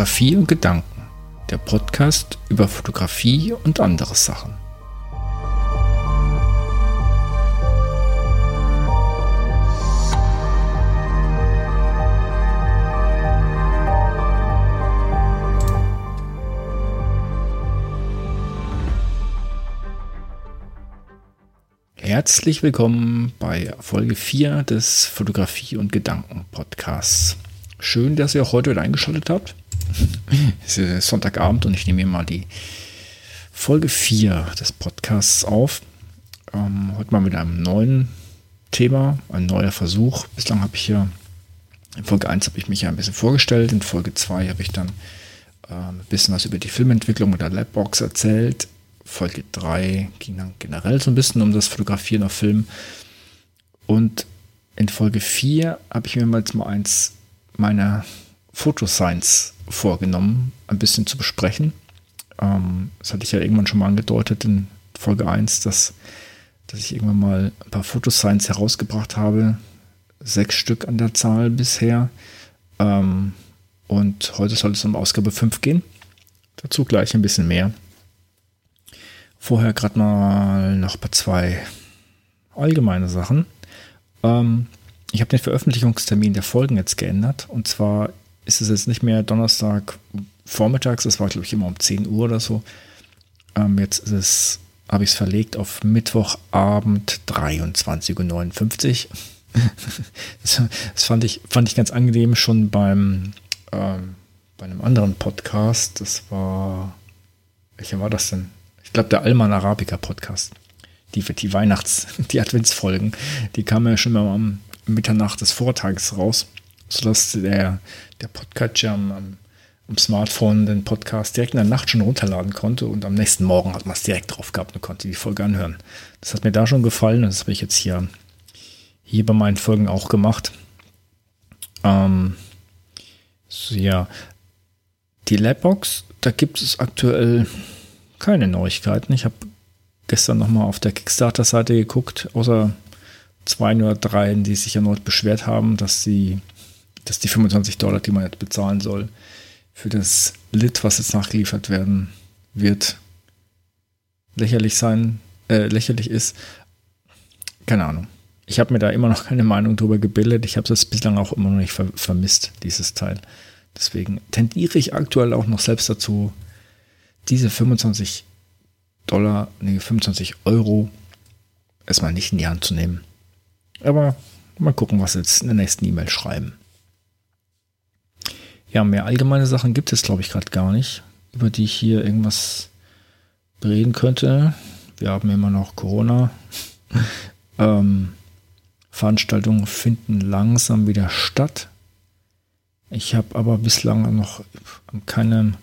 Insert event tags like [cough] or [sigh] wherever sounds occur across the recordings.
Fotografie und Gedanken, der Podcast über Fotografie und andere Sachen. Herzlich willkommen bei Folge 4 des Fotografie und Gedanken Podcasts. Schön, dass ihr auch heute wieder eingeschaltet habt. [laughs] es ist Sonntagabend und ich nehme mir mal die Folge 4 des Podcasts auf. Ähm, heute mal mit einem neuen Thema, ein neuer Versuch. Bislang habe ich ja, in Folge 1 habe ich mich ja ein bisschen vorgestellt, in Folge 2 habe ich dann äh, ein bisschen was über die Filmentwicklung mit der Labbox erzählt. Folge 3 ging dann generell so ein bisschen um das Fotografieren auf Film. Und in Folge 4 habe ich mir jetzt mal eins meiner Photoscience vorgenommen, ein bisschen zu besprechen. Ähm, das hatte ich ja irgendwann schon mal angedeutet in Folge 1, dass, dass ich irgendwann mal ein paar Photoscience herausgebracht habe. Sechs Stück an der Zahl bisher. Ähm, und heute soll es um Ausgabe 5 gehen. Dazu gleich ein bisschen mehr. Vorher gerade mal noch ein paar zwei allgemeine Sachen. Ähm, ich habe den Veröffentlichungstermin der Folgen jetzt geändert. Und zwar ist es jetzt nicht mehr Donnerstag vormittags, das war glaube ich immer um 10 Uhr oder so. Ähm, jetzt ist es, habe ich es verlegt auf Mittwochabend 23.59 Uhr. [laughs] das, das fand, ich, fand ich ganz angenehm schon beim ähm, bei einem anderen Podcast. Das war, welcher war das denn? Ich glaube, der Alman Arabica Podcast. Die, die Weihnachts-, [laughs] die Adventsfolgen, die kamen ja schon mal am Mitternacht des Vortages raus, sodass der, der Podcatcher am, am Smartphone den Podcast direkt in der Nacht schon runterladen konnte und am nächsten Morgen hat man es direkt drauf gehabt und konnte die Folge anhören. Das hat mir da schon gefallen und das habe ich jetzt hier, hier bei meinen Folgen auch gemacht. Ähm, so, ja, die Labbox, da gibt es aktuell keine Neuigkeiten. Ich habe gestern nochmal auf der Kickstarter-Seite geguckt, außer zwei oder drei, die sich erneut beschwert haben, dass sie, dass die 25 Dollar, die man jetzt bezahlen soll, für das Lit, was jetzt nachgeliefert werden wird, lächerlich sein, äh, lächerlich ist. Keine Ahnung. Ich habe mir da immer noch keine Meinung drüber gebildet. Ich habe es bislang auch immer noch nicht ver vermisst, dieses Teil. Deswegen tendiere ich aktuell auch noch selbst dazu, diese 25 Dollar, nee, 25 Euro erstmal nicht in die Hand zu nehmen. Aber mal gucken, was jetzt in der nächsten E-Mail schreiben. Ja, mehr allgemeine Sachen gibt es, glaube ich, gerade gar nicht, über die ich hier irgendwas reden könnte. Wir haben immer noch Corona. [laughs] ähm, Veranstaltungen finden langsam wieder statt. Ich habe aber bislang noch an, keinem,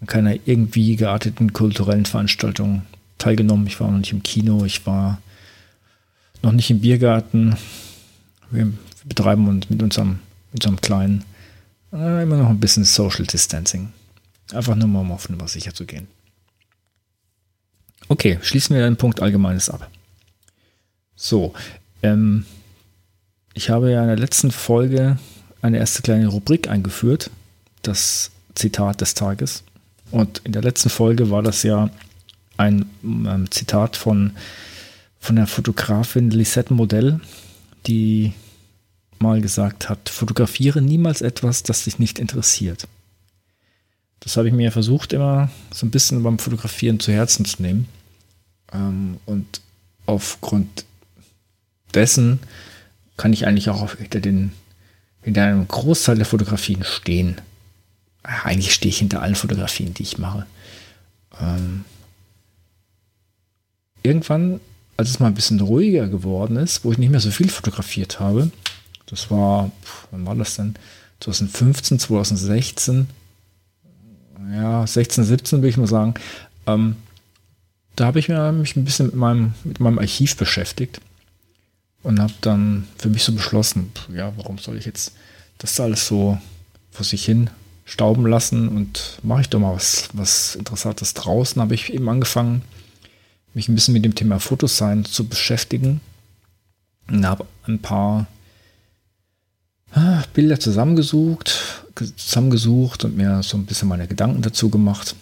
an keiner irgendwie gearteten kulturellen Veranstaltung teilgenommen. Ich war noch nicht im Kino, ich war noch nicht im Biergarten. Wir betreiben uns mit unserem, mit unserem kleinen immer noch ein bisschen Social Distancing. Einfach nur mal um auf Nummer sicher zu gehen. Okay, schließen wir den Punkt Allgemeines ab. So, ähm, ich habe ja in der letzten Folge eine erste kleine Rubrik eingeführt, das Zitat des Tages. Und in der letzten Folge war das ja ein ähm, Zitat von von der Fotografin Lisette Modell, die mal gesagt hat, fotografiere niemals etwas, das dich nicht interessiert. Das habe ich mir versucht immer so ein bisschen beim Fotografieren zu Herzen zu nehmen. Ähm, und aufgrund dessen kann ich eigentlich auch hinter, den, hinter einem Großteil der Fotografien stehen. Eigentlich stehe ich hinter allen Fotografien, die ich mache. Ähm, irgendwann als es mal ein bisschen ruhiger geworden ist, wo ich nicht mehr so viel fotografiert habe, das war, wann war das denn? 2015, 2016, ja, 16, 17 würde ich mal sagen, ähm, da habe ich mich ein bisschen mit meinem, mit meinem Archiv beschäftigt und habe dann für mich so beschlossen, ja, warum soll ich jetzt das alles so vor sich hin stauben lassen und mache ich doch mal was, was Interessantes draußen. Habe ich eben angefangen, mich ein bisschen mit dem Thema Fotoscience zu beschäftigen und habe ein paar Bilder zusammengesucht, zusammengesucht und mir so ein bisschen meine Gedanken dazu gemacht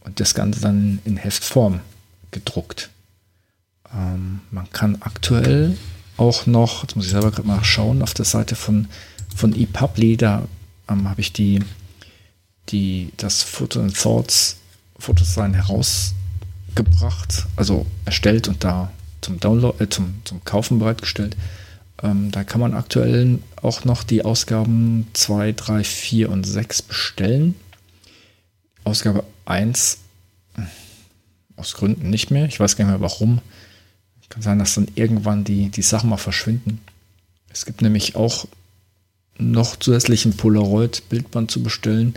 und das Ganze dann in Heftform gedruckt. Ähm, man kann aktuell auch noch, jetzt muss ich selber gerade mal schauen, auf der Seite von, von ePubli, da ähm, habe ich die, die, das Photo and Thoughts Fotodesign herausgebracht, also erstellt und da zum Download, äh, zum, zum Kaufen bereitgestellt. Ähm, da kann man aktuell auch noch die Ausgaben 2, 3, 4 und 6 bestellen. Ausgabe 1 aus Gründen nicht mehr. Ich weiß gar nicht mehr warum. Kann sein, dass dann irgendwann die, die Sachen mal verschwinden. Es gibt nämlich auch noch zusätzlichen Polaroid-Bildband zu bestellen,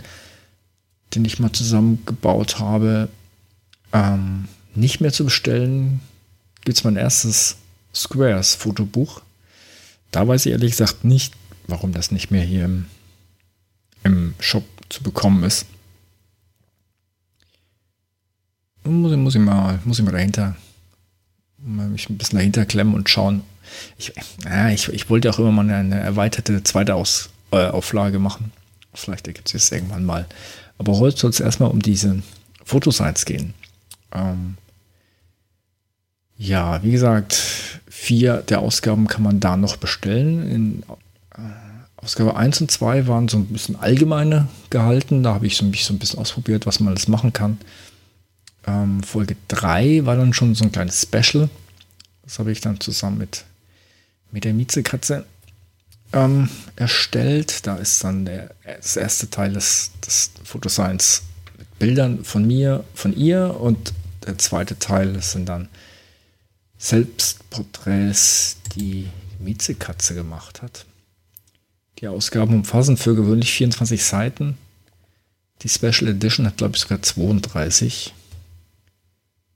den ich mal zusammengebaut habe. Ähm, nicht mehr zu bestellen gibt es mein erstes Squares-Fotobuch. Da weiß ich ehrlich gesagt nicht, warum das nicht mehr hier im, im Shop zu bekommen ist. Muss, muss, ich mal, muss ich mal dahinter, mich ein bisschen dahinter klemmen und schauen. Ich, ja, ich, ich wollte auch immer mal eine, erweiterte zweite Aus, äh, Auflage machen. Vielleicht ergibt es irgendwann mal. Aber heute soll es erstmal um diese Fotosites gehen. Ähm, ja, wie gesagt, vier der Ausgaben kann man da noch bestellen. In äh, Ausgabe 1 und 2 waren so ein bisschen allgemeine gehalten. Da habe ich mich so ein bisschen ausprobiert, was man alles machen kann. Ähm, Folge 3 war dann schon so ein kleines Special. Das habe ich dann zusammen mit, mit der Miezekatze ähm, erstellt. Da ist dann der, das erste Teil des, des Photoscience mit Bildern von mir, von ihr und der zweite Teil sind dann Selbstporträts, die Miezekatze gemacht hat. Die Ausgaben umfassen für gewöhnlich 24 Seiten. Die Special Edition hat, glaube ich, sogar 32.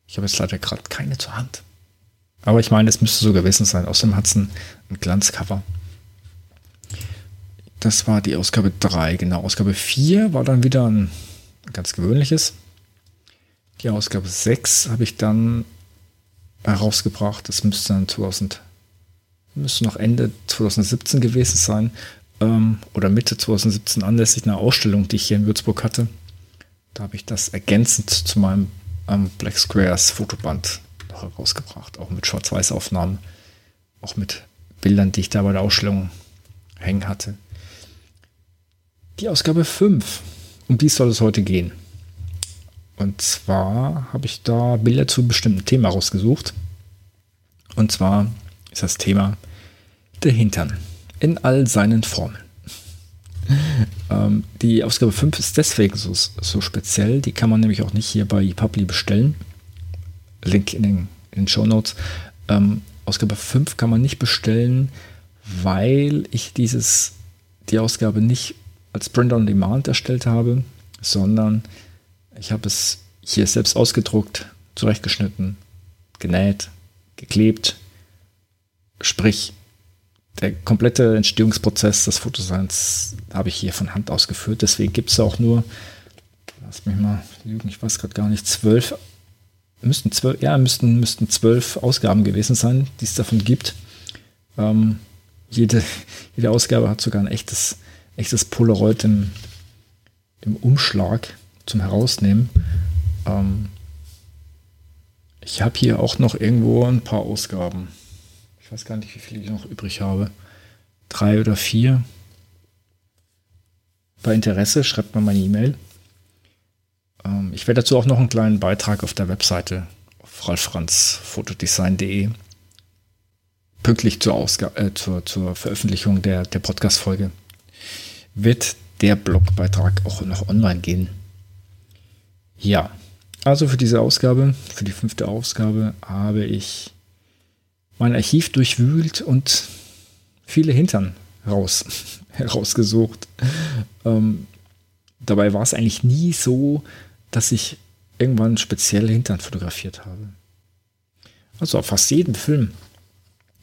Ich habe jetzt leider gerade keine zur Hand. Aber ich meine, es müsste so gewesen sein. Außerdem hat es ein, ein Glanzcover. Das war die Ausgabe 3. Genau, Ausgabe 4 war dann wieder ein ganz gewöhnliches. Die Ausgabe 6 habe ich dann herausgebracht. Das müsste dann 2000, müsste noch Ende 2017 gewesen sein. Ähm, oder Mitte 2017 anlässlich einer Ausstellung, die ich hier in Würzburg hatte. Da habe ich das ergänzend zu meinem ähm, Black Squares Fotoband noch herausgebracht. Auch mit Schwarz-Weiß-Aufnahmen. Auch mit Bildern, die ich da bei der Ausstellung hängen hatte. Die Ausgabe 5. Um die soll es heute gehen. Und zwar habe ich da Bilder zu einem bestimmten Thema rausgesucht. Und zwar ist das Thema der Hintern in all seinen Formen. [laughs] ähm, die Ausgabe 5 ist deswegen so, so speziell. Die kann man nämlich auch nicht hier bei Publi bestellen. Link in den, in den Show Notes. Ähm, Ausgabe 5 kann man nicht bestellen, weil ich dieses, die Ausgabe nicht als Print on Demand erstellt habe, sondern ich habe es hier selbst ausgedruckt, zurechtgeschnitten, genäht, geklebt. Sprich, der komplette Entstehungsprozess des Fotodesigns habe ich hier von Hand ausgeführt. Deswegen gibt es auch nur, lass mich mal lügen, ich weiß gerade gar nicht, zwölf, müssten zwölf, ja, müssten, müssten zwölf Ausgaben gewesen sein, die es davon gibt. Ähm, jede, jede Ausgabe hat sogar ein echtes, echtes Polaroid im, im Umschlag zum Herausnehmen. Ähm, ich habe hier auch noch irgendwo ein paar Ausgaben. Ich weiß gar nicht, wie viele ich noch übrig habe. Drei oder vier. Bei Interesse schreibt mir meine E-Mail. Ähm, ich werde dazu auch noch einen kleinen Beitrag auf der Webseite auf ralfranzfotodesign.de pünktlich zur, Ausga äh, zur, zur Veröffentlichung der, der Podcast-Folge wird der Blogbeitrag auch noch online gehen. Ja, also für diese Ausgabe, für die fünfte Ausgabe, habe ich mein Archiv durchwühlt und viele Hintern raus, [laughs] herausgesucht. Ähm, dabei war es eigentlich nie so, dass ich irgendwann spezielle Hintern fotografiert habe. Also auf fast jedem Film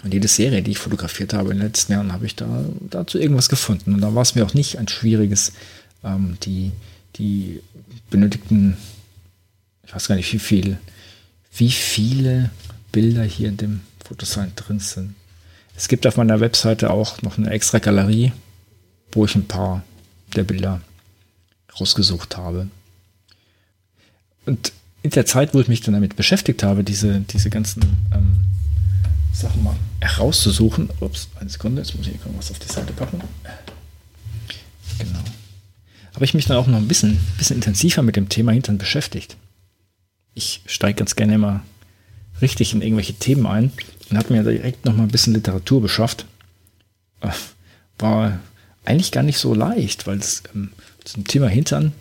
und jede Serie, die ich fotografiert habe in den letzten Jahren, habe ich da dazu irgendwas gefunden. Und da war es mir auch nicht ein schwieriges, ähm, die, die benötigten, ich weiß gar nicht wie viel, wie viele Bilder hier in dem Fotosign drin sind. Es gibt auf meiner Webseite auch noch eine extra Galerie, wo ich ein paar der Bilder rausgesucht habe. Und in der Zeit, wo ich mich dann damit beschäftigt habe, diese, diese ganzen ähm, Sachen mal herauszusuchen, ups, eine Sekunde, jetzt muss ich irgendwas auf die Seite packen. Genau. Habe ich mich dann auch noch ein bisschen, bisschen intensiver mit dem Thema Hintern beschäftigt. Ich steige ganz gerne immer richtig in irgendwelche Themen ein und habe mir direkt noch mal ein bisschen Literatur beschafft. Äh, war eigentlich gar nicht so leicht, weil es ähm, zum Thema Hintern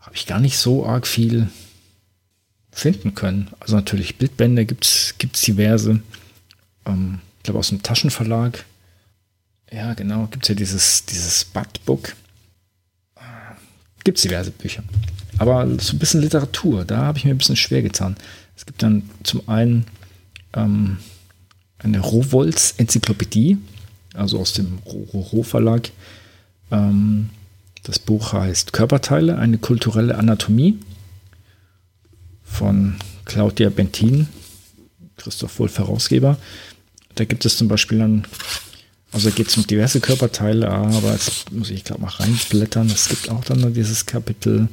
habe ich gar nicht so arg viel finden können. Also natürlich Bildbände gibt es diverse. Ähm, ich glaube aus dem Taschenverlag. Ja, genau, gibt es ja dieses, dieses Budbook. Gibt es diverse Bücher. Aber so ein bisschen Literatur, da habe ich mir ein bisschen schwer getan. Es gibt dann zum einen ähm, eine Rowohls-Enzyklopädie, also aus dem Roh-Verlag. Ähm, das Buch heißt Körperteile, eine kulturelle Anatomie von Claudia Bentin, Christoph Wolf Herausgeber. Da gibt es zum Beispiel dann, also geht es um diverse Körperteile, aber jetzt muss ich glaube mal reinblättern. Es gibt auch dann nur dieses Kapitel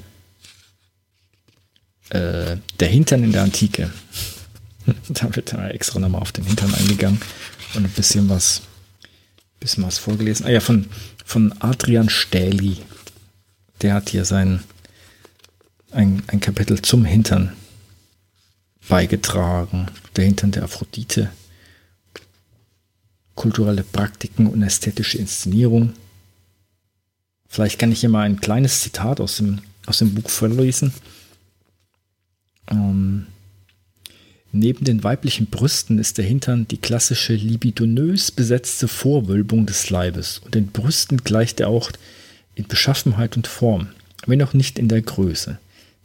äh, Der Hintern in der Antike. [laughs] da wird da extra nochmal auf den Hintern eingegangen und ein bisschen was, bisschen was vorgelesen. Ah ja, von, von Adrian Stähli. Der hat hier sein ein, ein Kapitel zum Hintern beigetragen. Der Hintern der Aphrodite. Kulturelle Praktiken und ästhetische Inszenierung. Vielleicht kann ich hier mal ein kleines Zitat aus dem, aus dem Buch vorlesen. Ähm, Neben den weiblichen Brüsten ist der Hintern die klassische libidonös besetzte Vorwölbung des Leibes und den Brüsten gleicht er auch in Beschaffenheit und Form, wenn auch nicht in der Größe.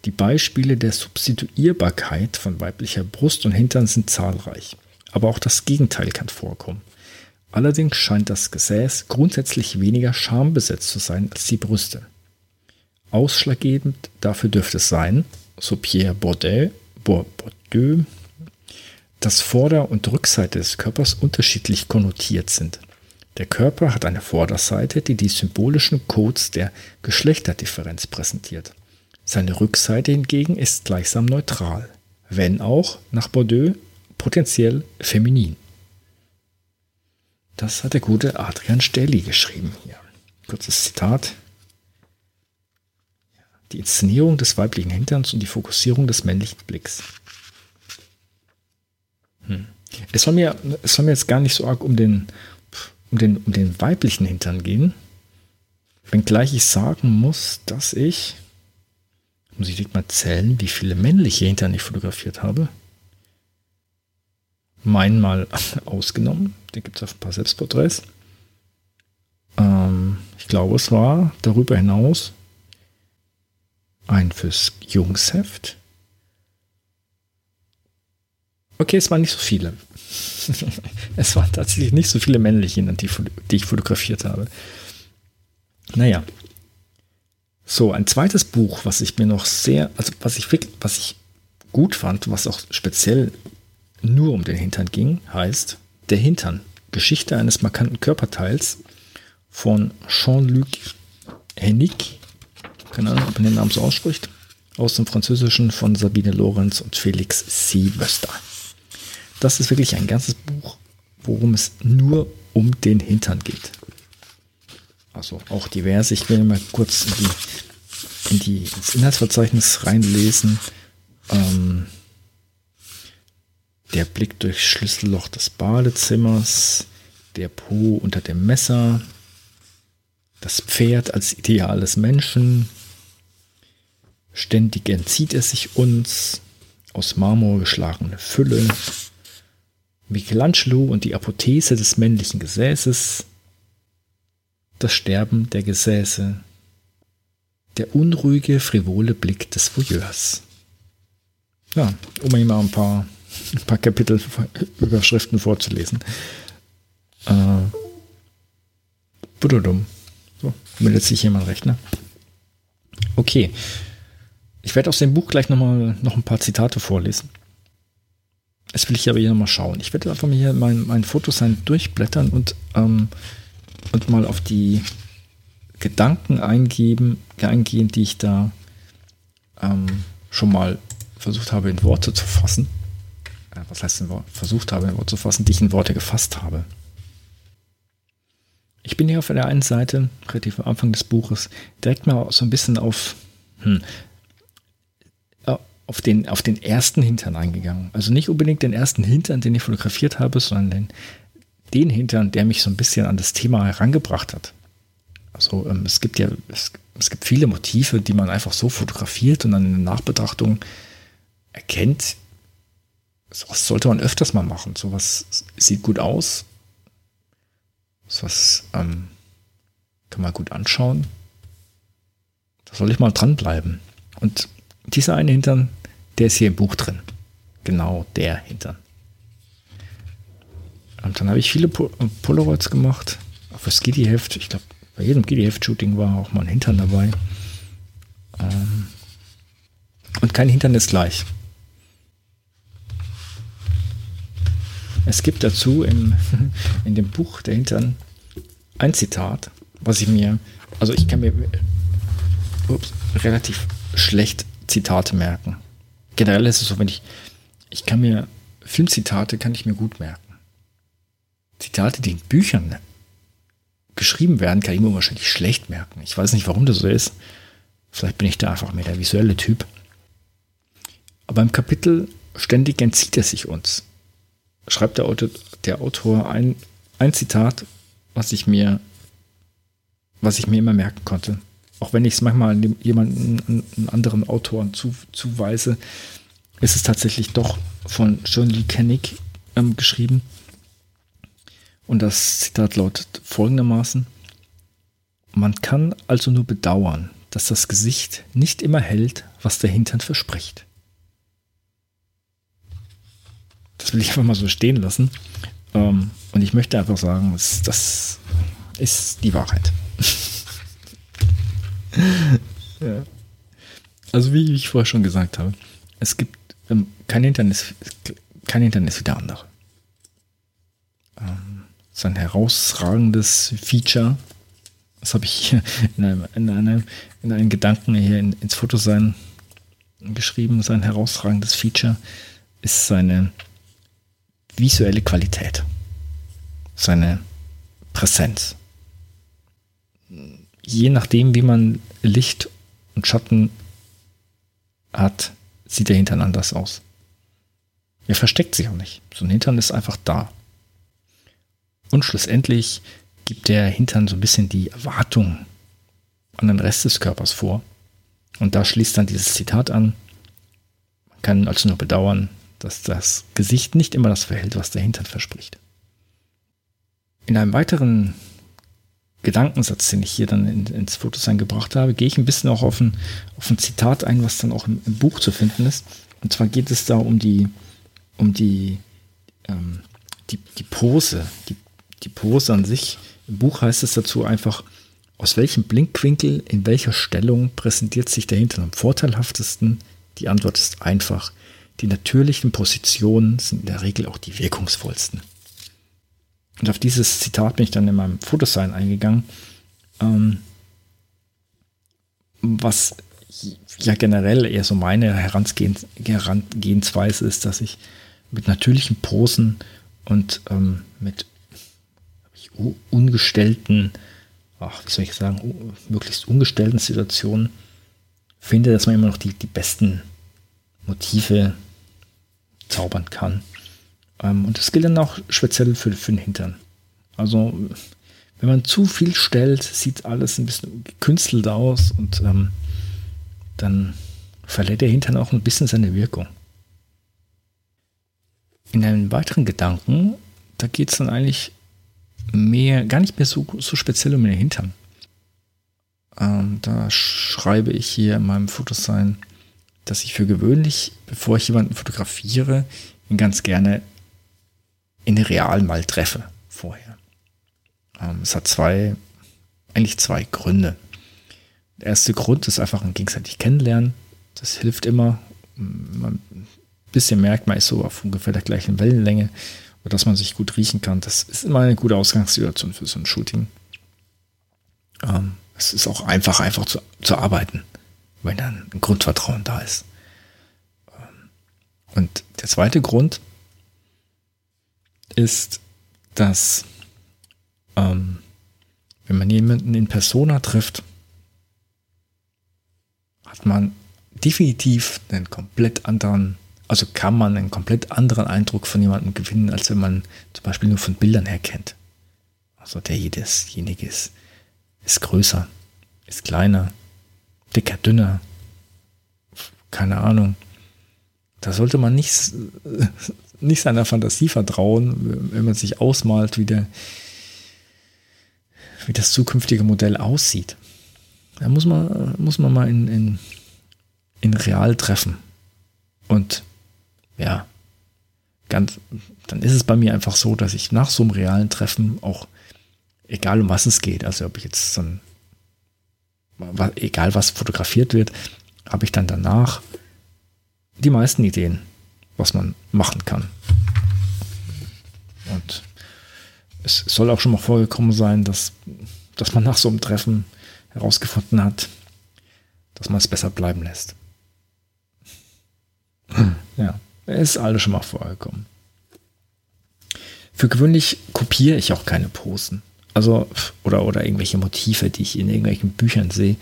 Die Beispiele der Substituierbarkeit von weiblicher Brust und Hintern sind zahlreich, aber auch das Gegenteil kann vorkommen. Allerdings scheint das Gesäß grundsätzlich weniger schambesetzt zu sein als die Brüste. Ausschlaggebend dafür dürfte es sein, so Pierre Bourdieu, Bourdieu dass Vorder- und Rückseite des Körpers unterschiedlich konnotiert sind. Der Körper hat eine Vorderseite, die die symbolischen Codes der Geschlechterdifferenz präsentiert. Seine Rückseite hingegen ist gleichsam neutral, wenn auch, nach Bordeaux, potenziell feminin. Das hat der gute Adrian Stelli geschrieben hier. Kurzes Zitat. Die Inszenierung des weiblichen Hinterns und die Fokussierung des männlichen Blicks. Hm. Es, soll mir, es soll mir jetzt gar nicht so arg um den, um den, um den weiblichen Hintern gehen. Wenngleich ich sagen muss, dass ich, muss ich mal zählen, wie viele männliche Hintern ich fotografiert habe. Meinen mal [laughs] ausgenommen. Da gibt es auf ein paar Selbstporträts. Ähm, ich glaube, es war darüber hinaus ein fürs Jungsheft Okay, es waren nicht so viele. [laughs] es waren tatsächlich nicht so viele männliche, die, die ich fotografiert habe. Naja. So, ein zweites Buch, was ich mir noch sehr, also was ich was ich gut fand, was auch speziell nur um den Hintern ging, heißt Der Hintern. Geschichte eines markanten Körperteils von Jean-Luc Hennig. Keine Ahnung, ob man den Namen so ausspricht. Aus dem Französischen von Sabine Lorenz und Felix Sievester. Das ist wirklich ein ganzes Buch, worum es nur um den Hintern geht. Also auch diverse. Ich will mal kurz in die, in die, ins Inhaltsverzeichnis reinlesen. Ähm, der Blick durchs Schlüsselloch des Badezimmers, der Po unter dem Messer, das Pferd als Ideal des Menschen, ständig entzieht es sich uns, aus Marmor geschlagene Fülle, Michelangelo und die Apothese des männlichen Gesäßes, das Sterben der Gesäße, der unruhige, frivole Blick des Voyeurs. Ja, um mal ein paar, ein paar Kapitel Überschriften vorzulesen. Äh, Budodum. So, meldet sich jemand Rechner. Okay. Ich werde aus dem Buch gleich nochmal noch ein paar Zitate vorlesen. Das will ich aber hier nochmal schauen. Ich werde einfach mal hier mein, mein Fotosign durchblättern und, ähm, und mal auf die Gedanken eingeben, eingehen, die ich da ähm, schon mal versucht habe in Worte zu fassen. Äh, was heißt Wort? Versucht habe in Worte zu fassen, die ich in Worte gefasst habe. Ich bin hier auf der einen Seite, relativ am Anfang des Buches, direkt mal so ein bisschen auf, hm, äh, auf, den, auf den ersten Hintern eingegangen. Also nicht unbedingt den ersten Hintern, den ich fotografiert habe, sondern den, den Hintern, der mich so ein bisschen an das Thema herangebracht hat. Also ähm, es gibt ja, es, es, gibt viele Motive, die man einfach so fotografiert und dann in der Nachbetrachtung erkennt, sowas sollte man öfters mal machen. Sowas sieht gut aus. Sowas ähm, kann man gut anschauen. Da soll ich mal dranbleiben. Und dieser eine Hintern, der ist hier im Buch drin. Genau der Hintern. Und dann habe ich viele Polaroids gemacht. Auch fürs Giddy-Heft. Ich glaube, bei jedem Giddy-Heft-Shooting war auch mal ein Hintern dabei. Ähm, und kein Hintern ist gleich. Es gibt dazu im, [laughs] in dem Buch der Hintern ein Zitat, was ich mir, also ich kann mir ups, relativ schlecht Zitate merken. Generell ist es so, wenn ich, ich kann mir Filmzitate kann ich mir gut merken. Zitate, die in Büchern geschrieben werden, kann ich mir wahrscheinlich schlecht merken. Ich weiß nicht, warum das so ist. Vielleicht bin ich da einfach mehr der visuelle Typ. Aber im Kapitel ständig entzieht er sich uns. Schreibt der Autor, der Autor ein, ein Zitat, was ich mir, was ich mir immer merken konnte. Auch wenn ich es manchmal jemanden, einen anderen Autoren zu, zuweise, ist es tatsächlich doch von John Lee Kennick ähm, geschrieben. Und das Zitat lautet folgendermaßen, man kann also nur bedauern, dass das Gesicht nicht immer hält, was der Hintern verspricht. Das will ich einfach mal so stehen lassen. Ähm, und ich möchte einfach sagen, das, das ist die Wahrheit. [laughs] ja. Also wie ich vorher schon gesagt habe, es gibt ähm, kein Hintern kein Hintern ist wie der andere. Ähm, ist ein herausragendes Feature. Das habe ich in einem, in einem, in einem Gedanken hier in, ins Fotosein geschrieben. Sein herausragendes Feature ist seine visuelle Qualität, seine Präsenz. Je nachdem, wie man Licht und Schatten hat, sieht der Hintern anders aus. Er versteckt sich auch nicht. So ein Hintern ist einfach da. Und schlussendlich gibt der Hintern so ein bisschen die Erwartung an den Rest des Körpers vor. Und da schließt dann dieses Zitat an. Man kann also nur bedauern, dass das Gesicht nicht immer das verhält, was der Hintern verspricht. In einem weiteren Gedankensatz, den ich hier dann in, ins Fotosign gebracht habe, gehe ich ein bisschen auch auf ein, auf ein Zitat ein, was dann auch im, im, Buch zu finden ist. Und zwar geht es da um die, um die, ähm, die, die Pose, die die Pose an sich. Im Buch heißt es dazu einfach, aus welchem Blinkwinkel, in welcher Stellung präsentiert sich der Hintern am vorteilhaftesten? Die Antwort ist einfach. Die natürlichen Positionen sind in der Regel auch die wirkungsvollsten. Und auf dieses Zitat bin ich dann in meinem Fotosign eingegangen, ähm, was ja generell eher so meine Herangehensweise ist, dass ich mit natürlichen Posen und ähm, mit ungestellten, ach, wie soll ich sagen, möglichst ungestellten Situationen finde, dass man immer noch die, die besten Motive zaubern kann. Ähm, und das gilt dann auch speziell für, für den Hintern. Also, wenn man zu viel stellt, sieht alles ein bisschen gekünstelt aus und ähm, dann verliert der Hintern auch ein bisschen seine Wirkung. In einem weiteren Gedanken, da geht es dann eigentlich mehr, gar nicht mehr so, so speziell um den Hintern. Ähm, da schreibe ich hier in meinem Fotosign, dass ich für gewöhnlich, bevor ich jemanden fotografiere, ihn ganz gerne in real mal treffe vorher. Ähm, es hat zwei, eigentlich zwei Gründe. Der erste Grund ist einfach ein gegenseitig kennenlernen. Das hilft immer. Man ein bisschen merkt, man ist so auf ungefähr der gleichen Wellenlänge dass man sich gut riechen kann. Das ist immer eine gute Ausgangssituation für so ein Shooting. Ähm, Es ist auch einfach, einfach zu, zu arbeiten, wenn dann ein Grundvertrauen da ist. Und der zweite Grund ist, dass ähm, wenn man jemanden in Persona trifft, hat man definitiv einen komplett anderen, also kann man einen komplett anderen Eindruck von jemandem gewinnen, als wenn man zum Beispiel nur von Bildern her kennt. Also derjenige ist, ist größer, ist kleiner, dicker, dünner, keine Ahnung. Da sollte man nicht, [laughs] nicht seiner Fantasie vertrauen, wenn man sich ausmalt, wie, der, wie das zukünftige Modell aussieht. Da muss man, muss man mal in, in, in real treffen. Und ja, ganz, dann ist es bei mir einfach so, dass ich nach so einem realen Treffen auch, egal um was es geht, also ob ich jetzt so ein, egal was fotografiert wird, habe ich dann danach die meisten Ideen, was man machen kann. Und es soll auch schon mal vorgekommen sein, dass, dass man nach so einem Treffen herausgefunden hat, dass man es besser bleiben lässt. Hm. Ja, ist alles schon mal vorgekommen. Für gewöhnlich kopiere ich auch keine Posen. Also, oder, oder irgendwelche Motive, die ich in irgendwelchen Büchern sehe.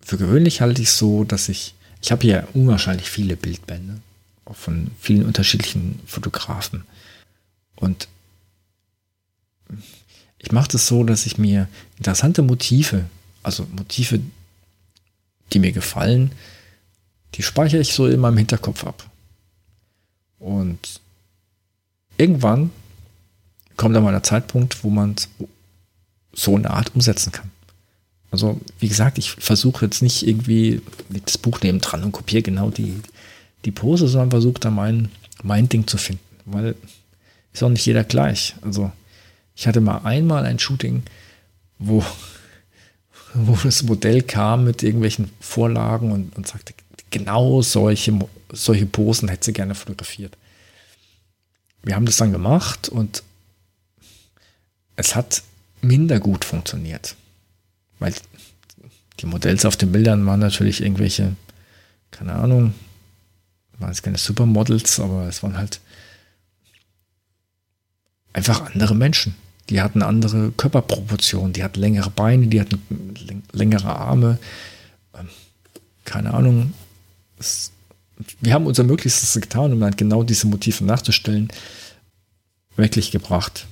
Für gewöhnlich halte ich so, dass ich ich habe hier unwahrscheinlich viele Bildbände, auch von vielen unterschiedlichen Fotografen. Und ich mache das so, dass ich mir interessante Motive, also Motive, die mir gefallen, die speichere ich so in meinem Hinterkopf ab. Und irgendwann kommt dann mal der Zeitpunkt, wo man so eine Art umsetzen kann. Also, wie gesagt, ich versuche jetzt nicht irgendwie das Buch neben dran und kopiere genau die, die Pose, sondern versuche da mein, mein Ding zu finden. Weil ist auch nicht jeder gleich. Also, ich hatte mal einmal ein Shooting, wo, [laughs] wo das Modell kam mit irgendwelchen Vorlagen und, und sagte, genau solche, solche Posen hätte sie gerne fotografiert. Wir haben das dann gemacht und es hat minder gut funktioniert. Weil die Modells auf den Bildern waren natürlich irgendwelche, keine Ahnung, waren es keine Supermodels, aber es waren halt einfach andere Menschen. Die hatten andere Körperproportionen, die hatten längere Beine, die hatten längere Arme. Ähm, keine Ahnung. Es, wir haben unser Möglichstes getan, um dann genau diese Motive nachzustellen, wirklich gebracht.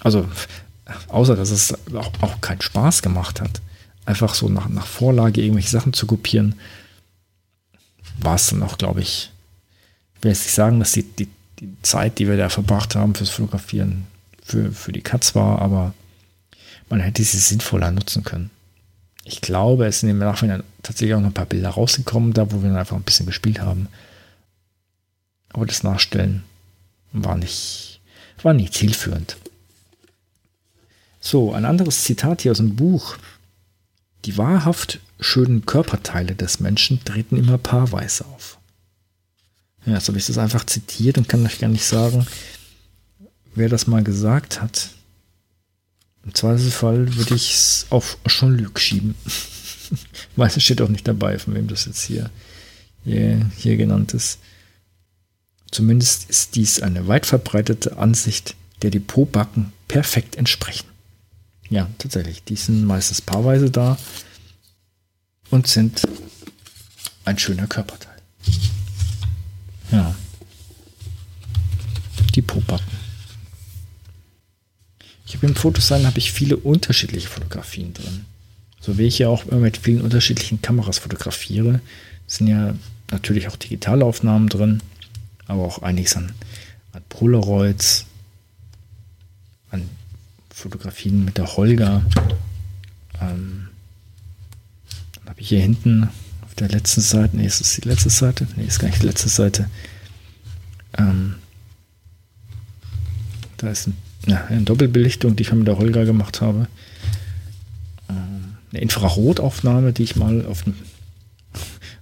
Also außer dass es auch, auch keinen Spaß gemacht hat, einfach so nach, nach Vorlage irgendwelche Sachen zu kopieren, war es dann auch, glaube ich, ich will jetzt nicht sagen, dass die, die, die Zeit, die wir da verbracht haben fürs Fotografieren, für, für die Katz war, aber man hätte sie sinnvoller nutzen können. Ich glaube, es sind im Nachhinein tatsächlich auch noch ein paar Bilder rausgekommen, da wo wir dann einfach ein bisschen gespielt haben. Aber das Nachstellen war nicht, war nicht zielführend. So, ein anderes Zitat hier aus dem Buch. Die wahrhaft schönen Körperteile des Menschen treten immer paarweise auf. Ja, jetzt habe ich das einfach zitiert und kann euch gar nicht sagen, wer das mal gesagt hat. Im Zweifelsfall würde ich es auf Jean-Luc schieben. [laughs] Weil es steht auch nicht dabei, von wem das jetzt hier, hier, hier genannt ist. Zumindest ist dies eine weit verbreitete Ansicht, der die Pobacken perfekt entsprechen. Ja, tatsächlich. Die sind meistens paarweise da und sind ein schöner Körperteil. Ja. Die Popacken. Ich habe im Fotosign habe ich viele unterschiedliche Fotografien drin. So wie ich ja auch immer mit vielen unterschiedlichen Kameras fotografiere, sind ja natürlich auch Digitalaufnahmen drin, aber auch einiges an, an Polaroids, Fotografien mit der Holger. Ähm, dann habe ich hier hinten auf der letzten Seite, nee, ist das die letzte Seite? Nee, ist gar nicht die letzte Seite. Ähm, da ist ein, ja, eine Doppelbelichtung, die ich mit der Holger gemacht habe. Ähm, eine Infrarotaufnahme, die ich mal auf, dem, [laughs]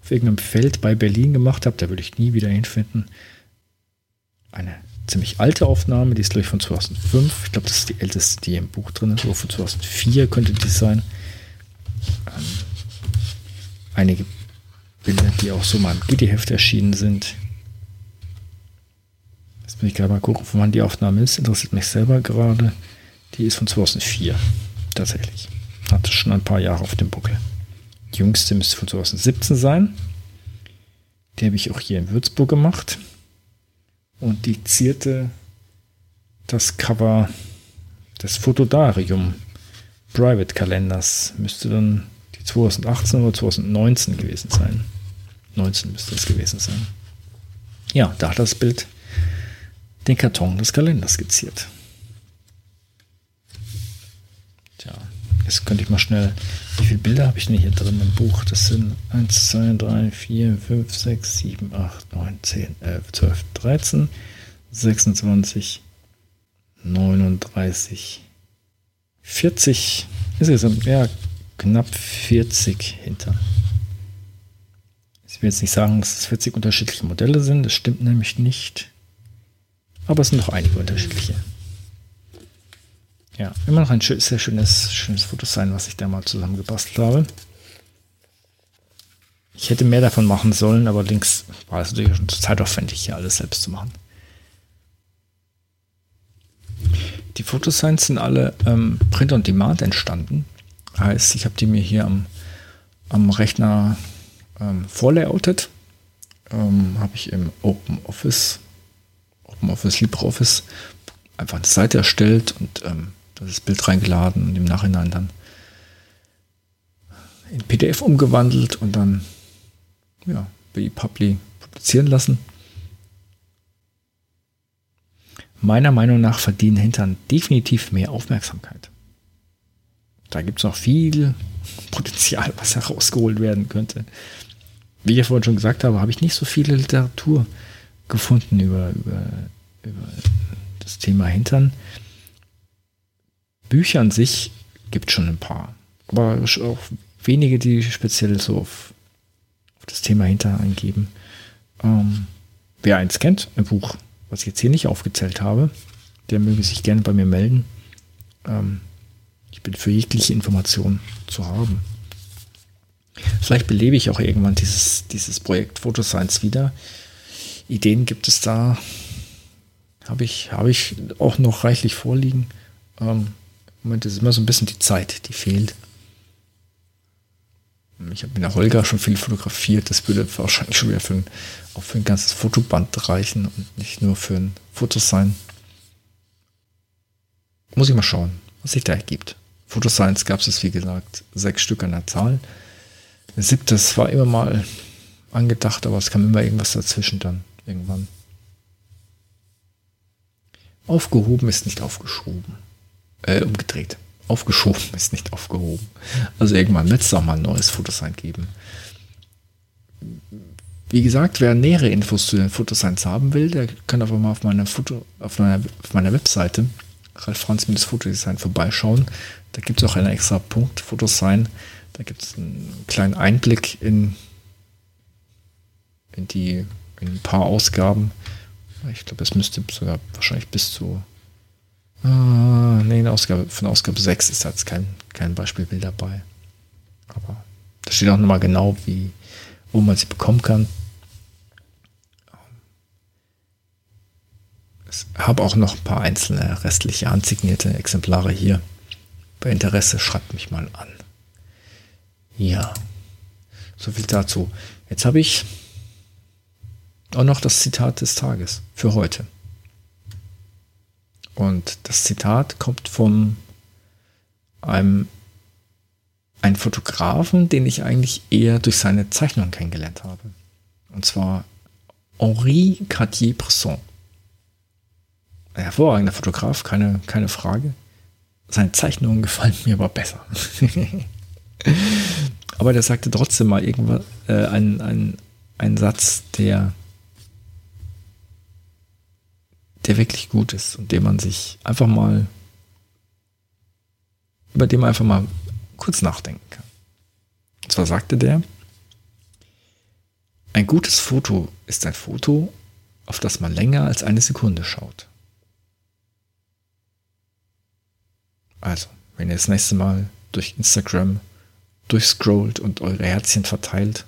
auf irgendeinem Feld bei Berlin gemacht habe. Da würde ich nie wieder hinfinden. Eine ziemlich alte Aufnahme, die ist glaube ich von 2005. Ich glaube, das ist die älteste, die im Buch drin ist, oder von 2004 könnte die sein. ähm, einige Bilder, die auch so mal im Gitti-Heft erschienen sind. Jetzt muss ich gerade mal gucken, wann die Aufnahme ist. Interessiert mich selber gerade. Die ist von 2004. Tatsächlich. Hatte schon ein paar Jahre auf dem Buckel. Die jüngste müsste von 2017 sein. Die habe ich auch hier in Würzburg gemacht. Und die zierte das Cover des Fotodarium Private Kalenders. Müsste dann die 2018 oder 2019 gewesen sein. 19 müsste es gewesen sein. Ja, da hat das Bild den Karton des Kalenders skizziert. Jetzt könnte ich mal schnell. Wie viele Bilder habe ich denn hier drin im Buch? Das sind 1, 2, 3, 4, 5, 6, 7, 8, 9, 10, 11, 12, 13, 26, 39, 40, insgesamt, ja, knapp 40 hinter. Ich will jetzt nicht sagen, dass es 40 unterschiedliche Modelle sind, das stimmt nämlich nicht. Aber es sind noch einige unterschiedliche. Ja, immer noch ein sehr schönes, schönes sein, was ich da mal zusammengebastelt habe. Ich hätte mehr davon machen sollen, aber links war es natürlich schon zeitaufwendig, hier alles selbst zu machen. Die Fotosigns sind alle ähm, Print on Demand entstanden. Heißt, ich habe die mir hier am, am Rechner ähm, vorlayoutet. Ähm, habe ich im Open Office, Open Office, LibreOffice einfach eine Seite erstellt und ähm, das Bild reingeladen und im Nachhinein dann in PDF umgewandelt und dann ja, bei ePubli publizieren lassen. Meiner Meinung nach verdienen Hintern definitiv mehr Aufmerksamkeit. Da gibt es noch viel Potenzial, was herausgeholt werden könnte. Wie ich vorhin schon gesagt habe, habe ich nicht so viele Literatur gefunden über, über, über das Thema Hintern. Bücher an sich gibt schon ein paar. Aber auch wenige, die speziell so auf, auf das Thema Hintern eingeben. Ähm, wer eins kennt, ein Buch, was ich jetzt hier nicht aufgezählt habe, der möge sich gerne bei mir melden. Ähm, ich bin für jegliche Information zu haben. Vielleicht belebe ich auch irgendwann dieses, dieses Projekt Photoscience wieder. Ideen gibt es da. Habe ich, habe ich auch noch reichlich vorliegen. Ähm, Moment ist immer so ein bisschen die Zeit, die fehlt. Ich habe mit der Holger schon viel fotografiert. Das würde wahrscheinlich schon wieder für ein, auch für ein ganzes Fotoband reichen und nicht nur für ein Fotosign. Muss ich mal schauen, was sich da ergibt. Photoscience gab es, wie gesagt, sechs Stück an der Zahl. Siebtes war immer mal angedacht, aber es kam immer irgendwas dazwischen dann irgendwann. Aufgehoben ist nicht aufgeschoben. Äh, umgedreht. Aufgeschoben ist nicht aufgehoben. Also irgendwann wird es auch mal ein neues Fotosign geben. Wie gesagt, wer nähere Infos zu den Fotosigns haben will, der kann einfach mal auf meiner, Foto, auf meiner, auf meiner Webseite Ralf Franz mit Fotodesign vorbeischauen. Da gibt es auch einen extra Punkt, Fotosign. Da gibt es einen kleinen Einblick in, in die in ein paar Ausgaben. Ich glaube, es müsste sogar wahrscheinlich bis zu. Äh, nee, eine Ausgabe, von Ausgabe 6 ist jetzt kein, kein Beispielbild dabei. Aber da steht auch nochmal genau, wie, wo man sie bekommen kann. Ich habe auch noch ein paar einzelne restliche ansignierte Exemplare hier. Bei Interesse schreibt mich mal an. Ja, so viel dazu. Jetzt habe ich auch noch das Zitat des Tages für heute. Und das Zitat kommt von einem, einem Fotografen, den ich eigentlich eher durch seine Zeichnung kennengelernt habe. Und zwar Henri Cartier-Bresson. Ein hervorragender Fotograf, keine, keine Frage. Seine Zeichnungen gefallen mir aber besser. [laughs] aber der sagte trotzdem mal irgendwann äh, einen, einen, einen Satz, der der wirklich gut ist und dem man sich einfach mal, über den man einfach mal kurz nachdenken kann. Und zwar sagte der, ein gutes Foto ist ein Foto, auf das man länger als eine Sekunde schaut. Also, wenn ihr das nächste Mal durch Instagram durchscrollt und eure Herzchen verteilt.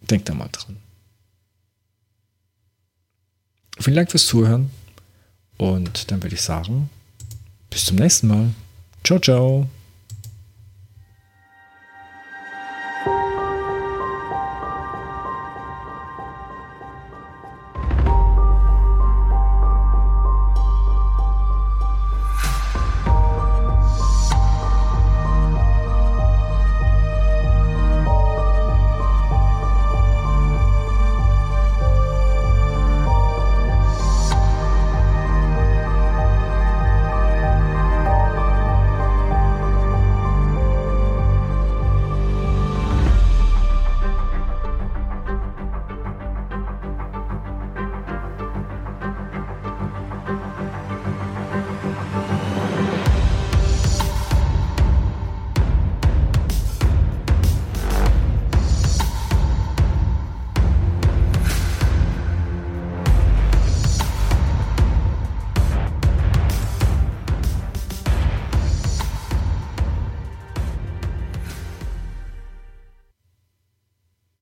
Denkt da mal dran. Vielen Dank fürs Zuhören und dann würde ich sagen, bis zum nächsten Mal. Ciao, ciao.